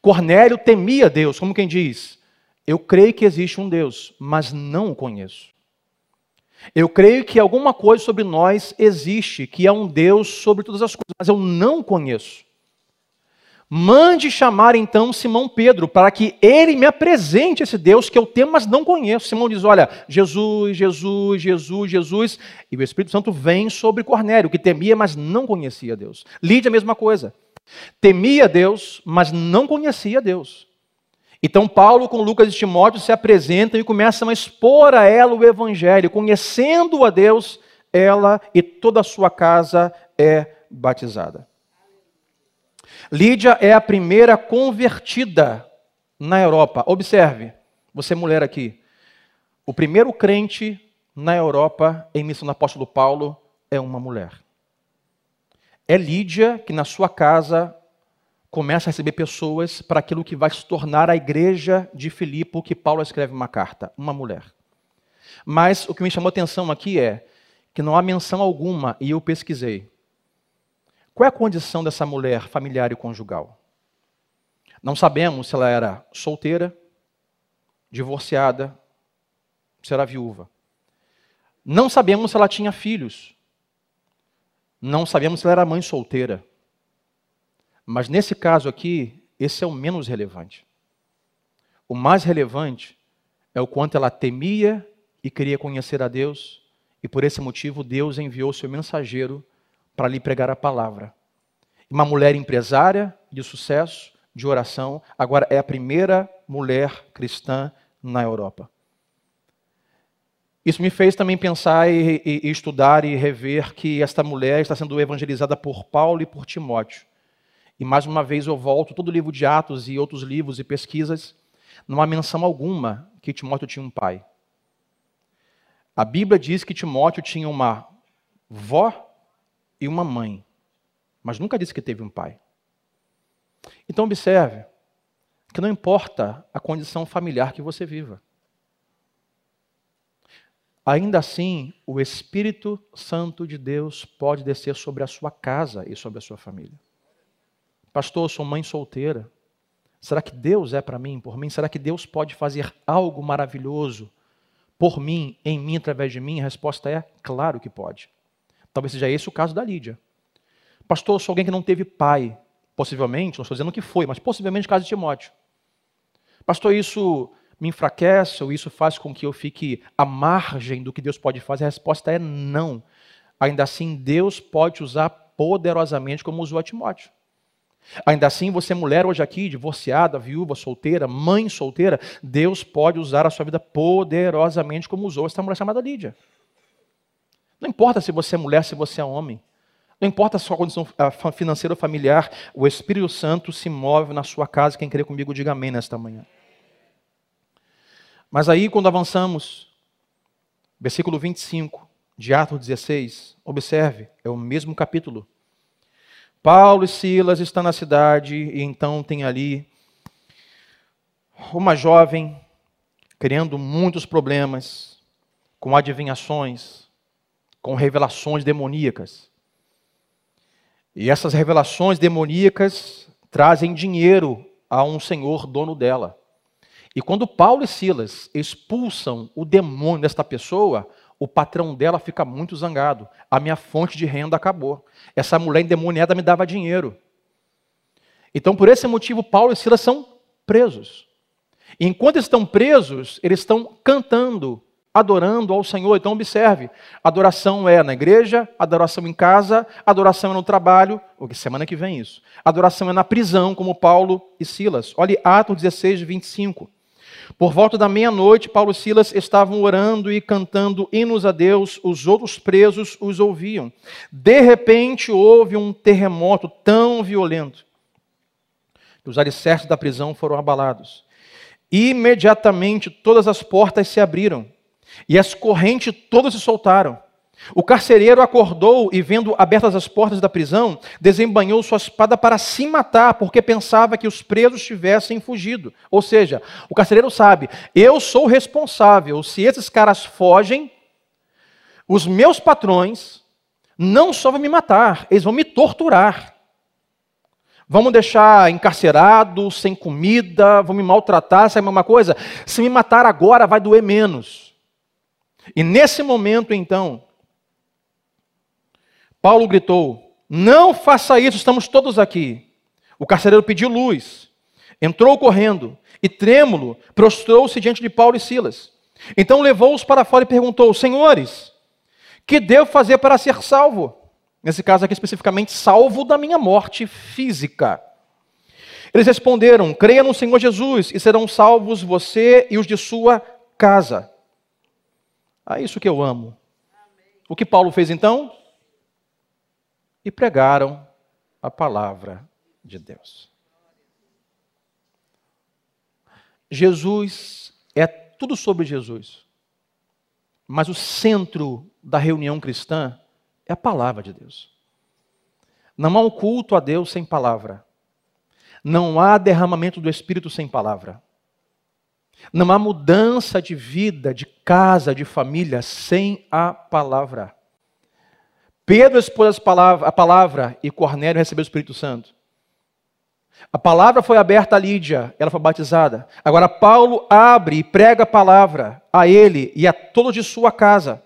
S1: Cornélio temia Deus, como quem diz: Eu creio que existe um Deus, mas não o conheço. Eu creio que alguma coisa sobre nós existe, que é um Deus sobre todas as coisas, mas eu não conheço. Mande chamar então Simão Pedro, para que ele me apresente esse Deus que eu temo, mas não conheço. Simão diz: Olha, Jesus, Jesus, Jesus, Jesus. E o Espírito Santo vem sobre Cornélio, que temia, mas não conhecia Deus. Lídia, a mesma coisa. Temia Deus, mas não conhecia Deus. Então, Paulo com Lucas e Timóteo se apresentam e começam a expor a ela o Evangelho. Conhecendo a Deus, ela e toda a sua casa é batizada. Lídia é a primeira convertida na Europa. Observe, você mulher aqui. O primeiro crente na Europa em missão do apóstolo Paulo é uma mulher. É Lídia que na sua casa começa a receber pessoas para aquilo que vai se tornar a igreja de Filipe, que Paulo escreve uma carta, uma mulher. Mas o que me chamou a atenção aqui é que não há menção alguma, e eu pesquisei. Qual é a condição dessa mulher familiar e conjugal? Não sabemos se ela era solteira, divorciada, se era viúva. Não sabemos se ela tinha filhos. Não sabemos se ela era mãe solteira. Mas nesse caso aqui, esse é o menos relevante. O mais relevante é o quanto ela temia e queria conhecer a Deus, e por esse motivo Deus enviou seu mensageiro para lhe pregar a palavra. Uma mulher empresária de sucesso, de oração, agora é a primeira mulher cristã na Europa. Isso me fez também pensar e, e, e, estudar e rever que esta mulher está sendo evangelizada por Paulo e por Timóteo. E mais uma vez eu volto todo o livro de Atos e outros livros e pesquisas, não há menção alguma que Timóteo tinha um pai. A Bíblia diz que Timóteo tinha uma vó e uma mãe, mas nunca disse que teve um pai. Então observe que não importa a condição familiar que você viva ainda assim o Espírito Santo de Deus pode descer sobre a sua casa e sobre a sua família. Pastor, eu sou mãe solteira. Será que Deus é para mim, por mim? Será que Deus pode fazer algo maravilhoso por mim, em mim, através de mim? A resposta é: claro que pode. Talvez seja esse o caso da Lídia. Pastor, eu sou alguém que não teve pai. Possivelmente, não estou dizendo que foi, mas possivelmente o caso de Timóteo. Pastor, isso me enfraquece ou isso faz com que eu fique à margem do que Deus pode fazer? A resposta é não. Ainda assim, Deus pode usar poderosamente como usou a Timóteo. Ainda assim, você mulher hoje aqui, divorciada, viúva, solteira, mãe solteira, Deus pode usar a sua vida poderosamente como usou esta mulher chamada Lídia. Não importa se você é mulher, se você é homem. Não importa a sua condição financeira ou familiar, o Espírito Santo se move na sua casa. Quem crê comigo, diga amém nesta manhã. Mas aí, quando avançamos, versículo 25 de Atos 16, observe, é o mesmo capítulo. Paulo e Silas estão na cidade e então tem ali uma jovem criando muitos problemas, com adivinhações, com revelações demoníacas. E essas revelações demoníacas trazem dinheiro a um senhor dono dela. E quando Paulo e Silas expulsam o demônio desta pessoa, o patrão dela fica muito zangado. A minha fonte de renda acabou. Essa mulher endemoniada me dava dinheiro. Então, por esse motivo, Paulo e Silas são presos. E enquanto estão presos, eles estão cantando, adorando ao Senhor. Então, observe: adoração é na igreja, adoração em casa, adoração é no trabalho. O que semana que vem isso? Adoração é na prisão, como Paulo e Silas. Olhe Atos 16, 25. Por volta da meia-noite, Paulo e Silas estavam orando e cantando hinos a Deus, os outros presos os ouviam. De repente, houve um terremoto tão violento que os alicerces da prisão foram abalados. Imediatamente, todas as portas se abriram e as correntes todas se soltaram. O carcereiro acordou e, vendo abertas as portas da prisão, desembanhou sua espada para se matar, porque pensava que os presos tivessem fugido. Ou seja, o carcereiro sabe: eu sou responsável. Se esses caras fogem, os meus patrões não só vão me matar, eles vão me torturar. Me deixar encarcerado, sem comida, vão me maltratar, sabe uma coisa? Se me matar agora, vai doer menos. E nesse momento, então, Paulo gritou: Não faça isso, estamos todos aqui. O carcereiro pediu luz, entrou correndo e, trêmulo, prostrou-se diante de Paulo e Silas. Então levou-os para fora e perguntou: Senhores, que devo fazer para ser salvo? Nesse caso aqui especificamente, salvo da minha morte física. Eles responderam: Creia no Senhor Jesus e serão salvos você e os de sua casa. É isso que eu amo. O que Paulo fez então? E pregaram a palavra de Deus. Jesus é tudo sobre Jesus. Mas o centro da reunião cristã é a palavra de Deus. Não há um culto a Deus sem palavra. Não há derramamento do Espírito sem palavra. Não há mudança de vida, de casa, de família sem a palavra. Pedro expôs a palavra e Cornélio recebeu o Espírito Santo. A palavra foi aberta a Lídia, ela foi batizada. Agora Paulo abre e prega a palavra a ele e a todos de sua casa.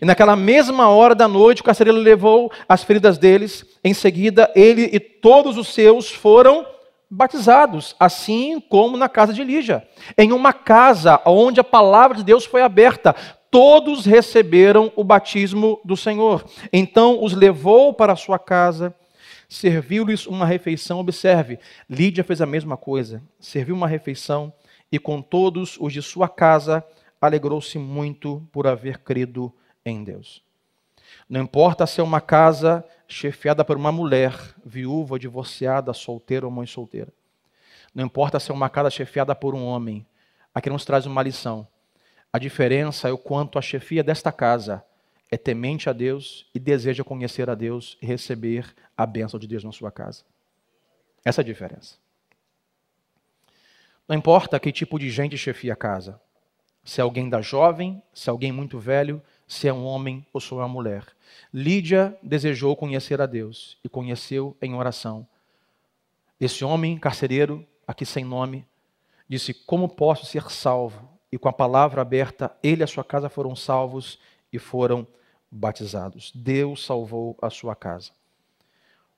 S1: E naquela mesma hora da noite, o carcereiro levou as feridas deles. Em seguida, ele e todos os seus foram batizados, assim como na casa de Lígia. Em uma casa onde a palavra de Deus foi aberta, todos receberam o batismo do Senhor. Então os levou para sua casa, serviu-lhes uma refeição. Observe, Lídia fez a mesma coisa, serviu uma refeição e com todos os de sua casa alegrou-se muito por haver crido em Deus. Não importa se é uma casa chefiada por uma mulher, viúva, divorciada, solteira ou mãe solteira. Não importa se é uma casa chefiada por um homem. Aqui nos traz uma lição. A diferença é o quanto a chefia desta casa é temente a Deus e deseja conhecer a Deus e receber a bênção de Deus na sua casa. Essa é a diferença. Não importa que tipo de gente chefia a casa. Se é alguém da jovem, se é alguém muito velho, se é um homem ou se é uma mulher. Lídia desejou conhecer a Deus e conheceu em oração. Esse homem carcereiro, aqui sem nome, disse: Como posso ser salvo? E com a palavra aberta, ele e a sua casa foram salvos e foram batizados. Deus salvou a sua casa.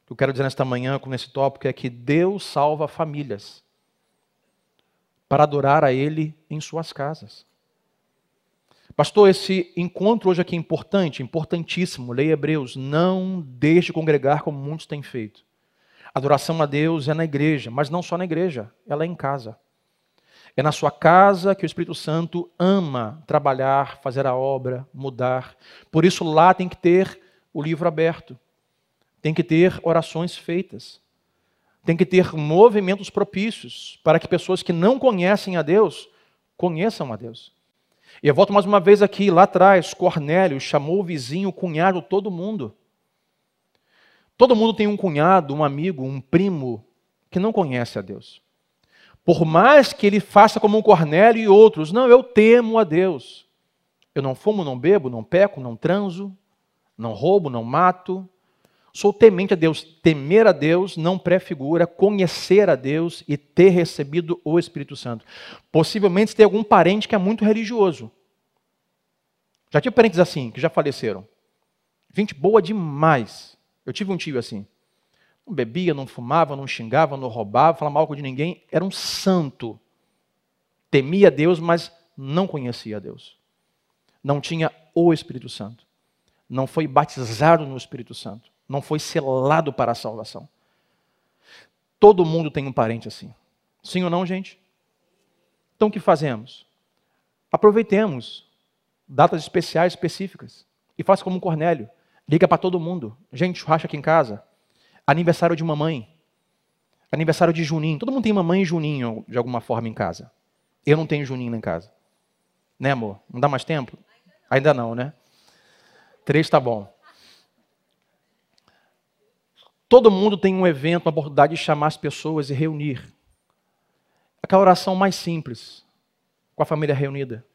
S1: O que eu quero dizer nesta manhã com esse tópico é que Deus salva famílias para adorar a Ele em suas casas. Pastor, esse encontro hoje aqui é importante, importantíssimo. Leia Hebreus. Não deixe de congregar como muitos têm feito. Adoração a Deus é na igreja, mas não só na igreja, ela é em casa. É na sua casa que o Espírito Santo ama trabalhar, fazer a obra, mudar. Por isso lá tem que ter o livro aberto. Tem que ter orações feitas. Tem que ter movimentos propícios para que pessoas que não conhecem a Deus conheçam a Deus. E eu volto mais uma vez aqui, lá atrás, Cornélio chamou o vizinho, o cunhado, todo mundo. Todo mundo tem um cunhado, um amigo, um primo que não conhece a Deus. Por mais que ele faça como um Cornélio e outros, não, eu temo a Deus. Eu não fumo, não bebo, não peco, não transo, não roubo, não mato. Sou temente a Deus. Temer a Deus não prefigura conhecer a Deus e ter recebido o Espírito Santo. Possivelmente você tem algum parente que é muito religioso. Já tive parentes assim, que já faleceram. Gente boa demais. Eu tive um tio assim. Não bebia, não fumava, não xingava, não roubava, falava mal de ninguém. Era um santo. Temia Deus, mas não conhecia Deus. Não tinha o Espírito Santo. Não foi batizado no Espírito Santo. Não foi selado para a salvação. Todo mundo tem um parente assim. Sim ou não, gente? Então o que fazemos? Aproveitemos datas especiais específicas e faça como Cornélio. Liga para todo mundo. Gente, churrasco aqui em casa. Aniversário de mamãe. Aniversário de Juninho. Todo mundo tem mamãe e Juninho de alguma forma em casa. Eu não tenho Juninho em casa. Né, amor? Não dá mais tempo? Ainda não, né? Três tá bom. Todo mundo tem um evento, uma oportunidade de chamar as pessoas e reunir. Aquela oração mais simples, com a família reunida.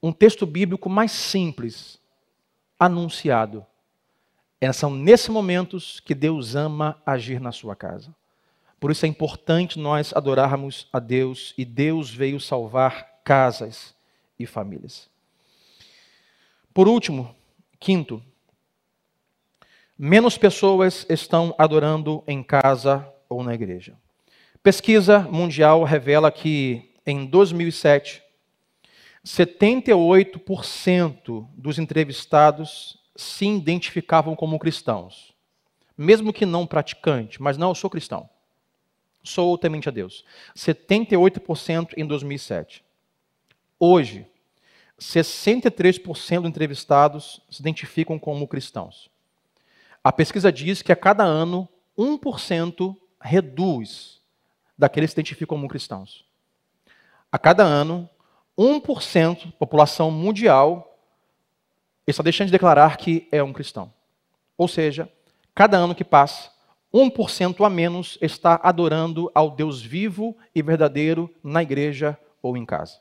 S1: Um texto bíblico mais simples, anunciado. São nesses momentos que Deus ama agir na sua casa. Por isso é importante nós adorarmos a Deus e Deus veio salvar casas e famílias. Por último, quinto, menos pessoas estão adorando em casa ou na igreja. Pesquisa mundial revela que em 2007, 78% dos entrevistados se identificavam como cristãos, mesmo que não praticante, mas não, eu sou cristão. Sou temente a Deus. 78% em 2007. Hoje, 63% dos entrevistados se identificam como cristãos. A pesquisa diz que a cada ano, 1% reduz daqueles que se identificam como cristãos. A cada ano, 1% da população mundial está deixando de declarar que é um cristão. Ou seja, cada ano que passa, 1% a menos está adorando ao Deus vivo e verdadeiro na igreja ou em casa.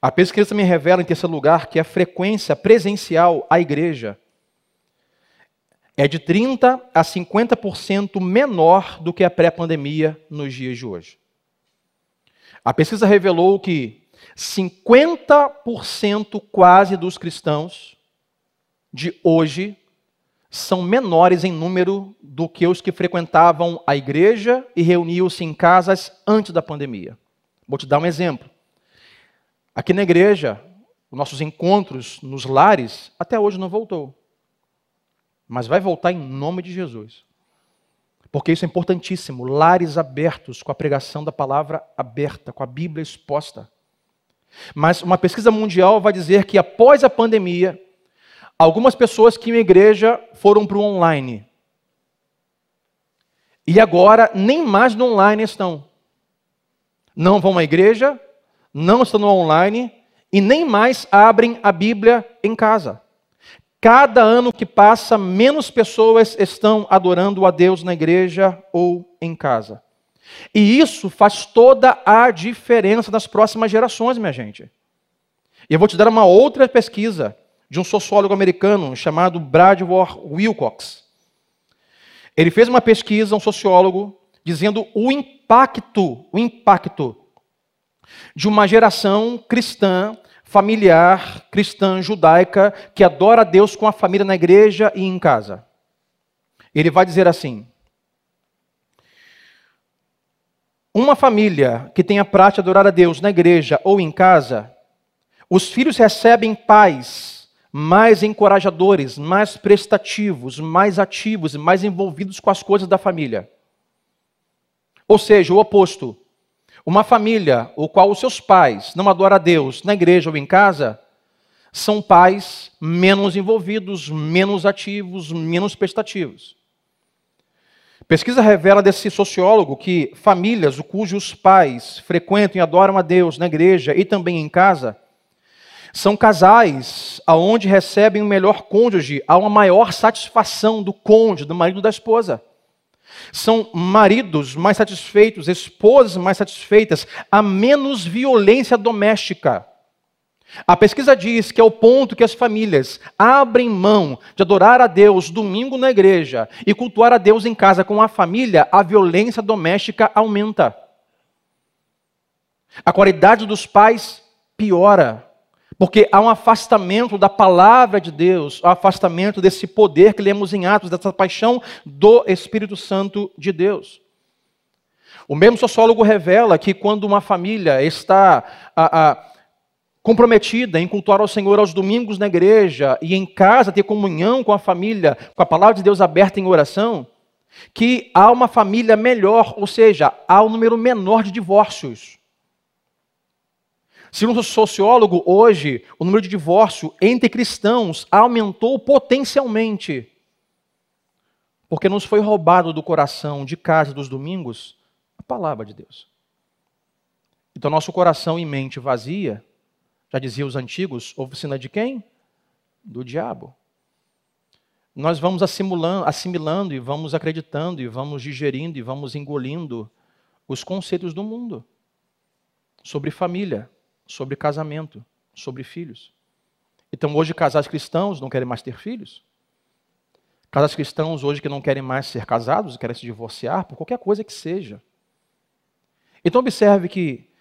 S1: A pesquisa também revela, em terceiro lugar, que a frequência presencial à igreja é de 30% a 50% menor do que a pré-pandemia nos dias de hoje. A pesquisa revelou que 50% quase dos cristãos de hoje são menores em número do que os que frequentavam a igreja e reuniam-se em casas antes da pandemia. Vou te dar um exemplo. Aqui na igreja, os nossos encontros nos lares até hoje não voltou. Mas vai voltar em nome de Jesus. Porque isso é importantíssimo. Lares abertos, com a pregação da palavra aberta, com a Bíblia exposta. Mas uma pesquisa mundial vai dizer que após a pandemia, algumas pessoas que iam à igreja foram para o online. E agora nem mais no online estão. Não vão à igreja, não estão no online e nem mais abrem a Bíblia em casa. Cada ano que passa, menos pessoas estão adorando a Deus na igreja ou em casa. E isso faz toda a diferença nas próximas gerações, minha gente. E eu vou te dar uma outra pesquisa de um sociólogo americano chamado Bradford Wilcox. Ele fez uma pesquisa, um sociólogo, dizendo o impacto, o impacto de uma geração cristã, familiar, cristã, judaica, que adora a Deus com a família na igreja e em casa. Ele vai dizer assim: Uma família que tem a prática de adorar a Deus na igreja ou em casa, os filhos recebem pais mais encorajadores, mais prestativos, mais ativos e mais envolvidos com as coisas da família. Ou seja, o oposto. Uma família o qual os seus pais não adoram a Deus na igreja ou em casa, são pais menos envolvidos, menos ativos, menos prestativos. Pesquisa revela desse sociólogo que famílias cujos pais frequentam e adoram a Deus na igreja e também em casa são casais aonde recebem o melhor cônjuge, há uma maior satisfação do cônjuge, do marido da esposa. São maridos mais satisfeitos, esposas mais satisfeitas, há menos violência doméstica. A pesquisa diz que é o ponto que as famílias abrem mão de adorar a Deus domingo na igreja e cultuar a Deus em casa com a família, a violência doméstica aumenta. A qualidade dos pais piora, porque há um afastamento da palavra de Deus, um afastamento desse poder que lemos em Atos, dessa paixão do Espírito Santo de Deus. O mesmo sociólogo revela que quando uma família está. A, a, comprometida em cultuar ao Senhor aos domingos na igreja e em casa ter comunhão com a família, com a palavra de Deus aberta em oração, que há uma família melhor, ou seja, há um número menor de divórcios. Segundo o sociólogo, hoje o número de divórcio entre cristãos aumentou potencialmente. Porque nos foi roubado do coração, de casa dos domingos, a palavra de Deus. Então, nosso coração e mente vazia já diziam os antigos, oficina de quem? do diabo. Nós vamos assimilando, assimilando e vamos acreditando e vamos digerindo e vamos engolindo os conceitos do mundo sobre família, sobre casamento, sobre filhos. Então, hoje, casais cristãos não querem mais ter filhos. Casais cristãos hoje que não querem mais ser casados, querem se divorciar, por qualquer coisa que seja. Então, observe que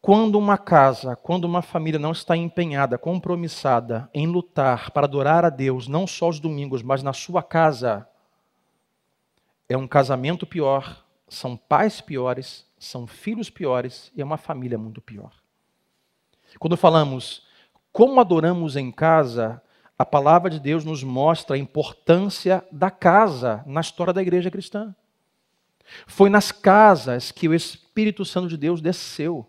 S1: quando uma casa, quando uma família não está empenhada, compromissada em lutar para adorar a Deus, não só aos domingos, mas na sua casa, é um casamento pior, são pais piores, são filhos piores e é uma família muito pior. Quando falamos como adoramos em casa, a palavra de Deus nos mostra a importância da casa na história da igreja cristã. Foi nas casas que o Espírito Santo de Deus desceu.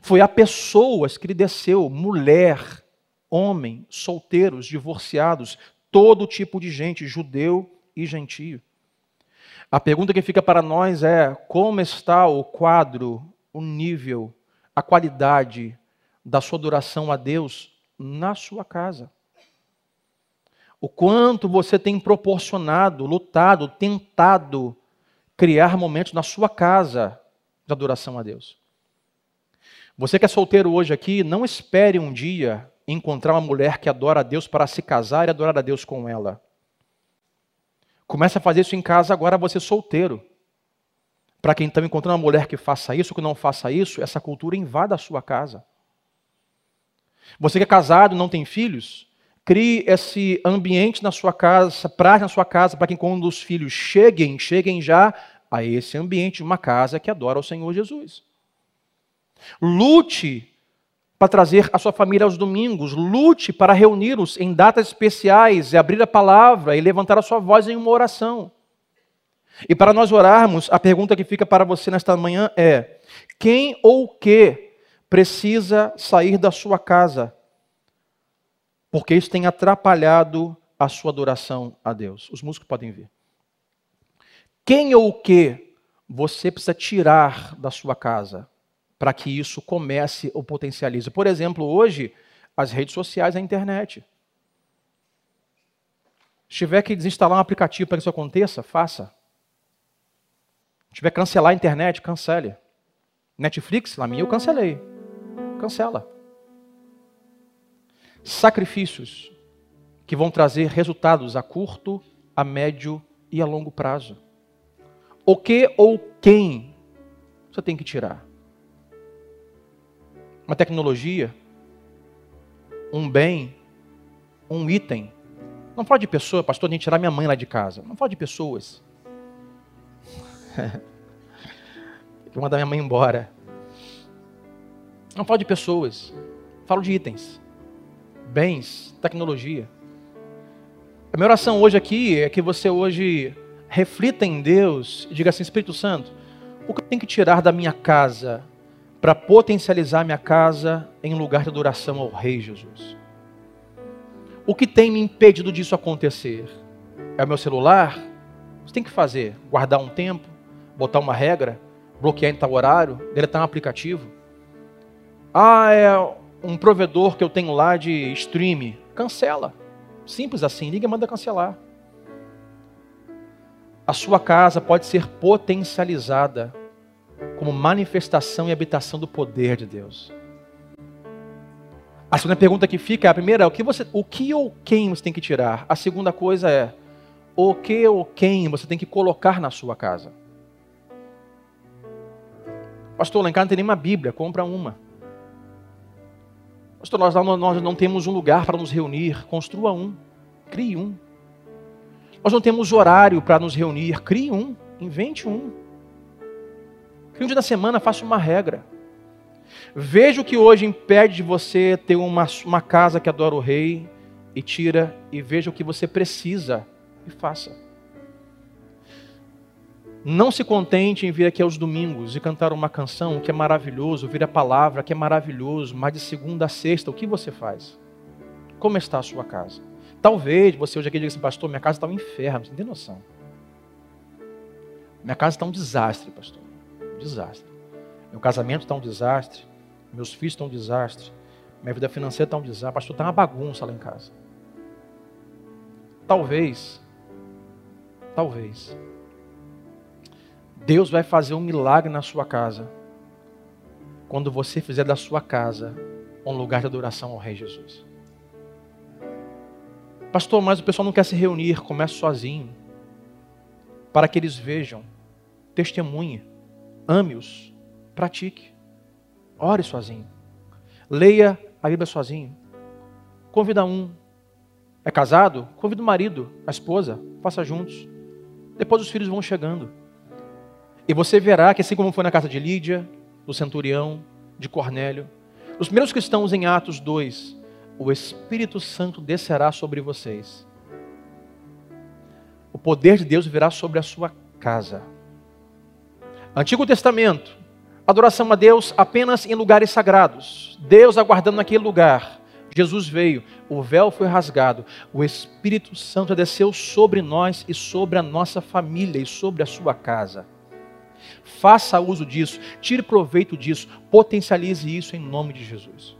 S1: Foi a pessoas que ele desceu, mulher, homem, solteiros, divorciados, todo tipo de gente, judeu e gentio. A pergunta que fica para nós é: como está o quadro, o nível, a qualidade da sua adoração a Deus na sua casa? O quanto você tem proporcionado, lutado, tentado criar momentos na sua casa de adoração a Deus. Você que é solteiro hoje aqui, não espere um dia encontrar uma mulher que adora a Deus para se casar e adorar a Deus com ela. Comece a fazer isso em casa agora você solteiro. Para quem está encontrando uma mulher que faça isso, que não faça isso, essa cultura invada a sua casa. Você que é casado, não tem filhos, crie esse ambiente na sua casa, praxe na sua casa, para que quando os filhos cheguem, cheguem já a esse ambiente uma casa que adora o Senhor Jesus. Lute para trazer a sua família aos domingos. Lute para reunir-os em datas especiais e abrir a palavra e levantar a sua voz em uma oração. E para nós orarmos, a pergunta que fica para você nesta manhã é: quem ou que precisa sair da sua casa? Porque isso tem atrapalhado a sua adoração a Deus. Os músicos podem ver. Quem ou que você precisa tirar da sua casa para que isso comece ou potencialize. Por exemplo, hoje, as redes sociais, a internet. Se tiver que desinstalar um aplicativo para que isso aconteça, faça. Se tiver que cancelar a internet, cancele. Netflix, na minha eu cancelei. Cancela. Sacrifícios que vão trazer resultados a curto, a médio e a longo prazo. O que ou quem você tem que tirar? Uma tecnologia, um bem, um item. Não fala de pessoa, pastor, nem tirar minha mãe lá de casa. Não fala de pessoas. *laughs* Vou mandar minha mãe embora. Não falo de pessoas. Falo de itens, bens, tecnologia. A minha oração hoje aqui é que você hoje reflita em Deus e diga assim: Espírito Santo, o que eu tenho que tirar da minha casa para potencializar minha casa em lugar de adoração ao Rei Jesus. O que tem me impedido disso acontecer? É o meu celular? Você tem que fazer, guardar um tempo, botar uma regra, bloquear em tal horário, deletar um aplicativo. Ah, é um provedor que eu tenho lá de stream. Cancela. Simples assim, liga e manda cancelar. A sua casa pode ser potencializada como manifestação e habitação do poder de Deus. A segunda pergunta que fica é a primeira, o que você, o que ou quem você tem que tirar? A segunda coisa é, o que ou quem você tem que colocar na sua casa? Pastor, lá em casa não tem nenhuma Bíblia, compra uma. Pastor, nós, nós não temos um lugar para nos reunir, construa um, crie um. Nós não temos horário para nos reunir, crie um, invente um. Um dia da semana faça uma regra. Veja o que hoje impede de você ter uma, uma casa que adora o rei e tira, e veja o que você precisa e faça. Não se contente em vir aqui aos domingos e cantar uma canção que é maravilhoso, ouvir a palavra que é maravilhoso, mas de segunda a sexta, o que você faz? Como está a sua casa? Talvez você hoje aqui diga assim, pastor, minha casa está um inferno, você não tem noção. Minha casa está um desastre, pastor desastre. Meu casamento está um desastre. Meus filhos estão um desastre. Minha vida financeira está um desastre. Pastor, está uma bagunça lá em casa. Talvez, talvez, Deus vai fazer um milagre na sua casa quando você fizer da sua casa um lugar de adoração ao Rei Jesus. Pastor, mas o pessoal não quer se reunir, comece sozinho. Para que eles vejam, testemunhe, ame-os, pratique, ore sozinho, leia a Bíblia sozinho, convida um. É casado? Convida o marido, a esposa, faça juntos. Depois os filhos vão chegando. E você verá que assim como foi na casa de Lídia, do centurião, de Cornélio, os primeiros cristãos em Atos 2, o Espírito Santo descerá sobre vocês. O poder de Deus virá sobre a sua casa. Antigo Testamento, adoração a Deus apenas em lugares sagrados. Deus aguardando naquele lugar. Jesus veio, o véu foi rasgado, o Espírito Santo desceu sobre nós e sobre a nossa família e sobre a sua casa. Faça uso disso, tire proveito disso, potencialize isso em nome de Jesus.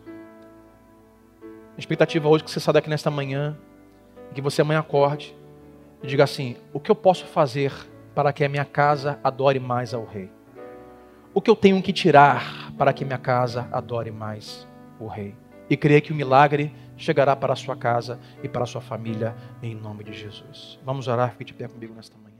S1: A expectativa hoje é que você saia daqui nesta manhã, que você amanhã acorde e diga assim: o que eu posso fazer para que a minha casa adore mais ao Rei? O que eu tenho que tirar para que minha casa adore mais o Rei? E creia que o milagre chegará para a sua casa e para a sua família, em nome de Jesus. Vamos orar, fique de pé comigo nesta manhã.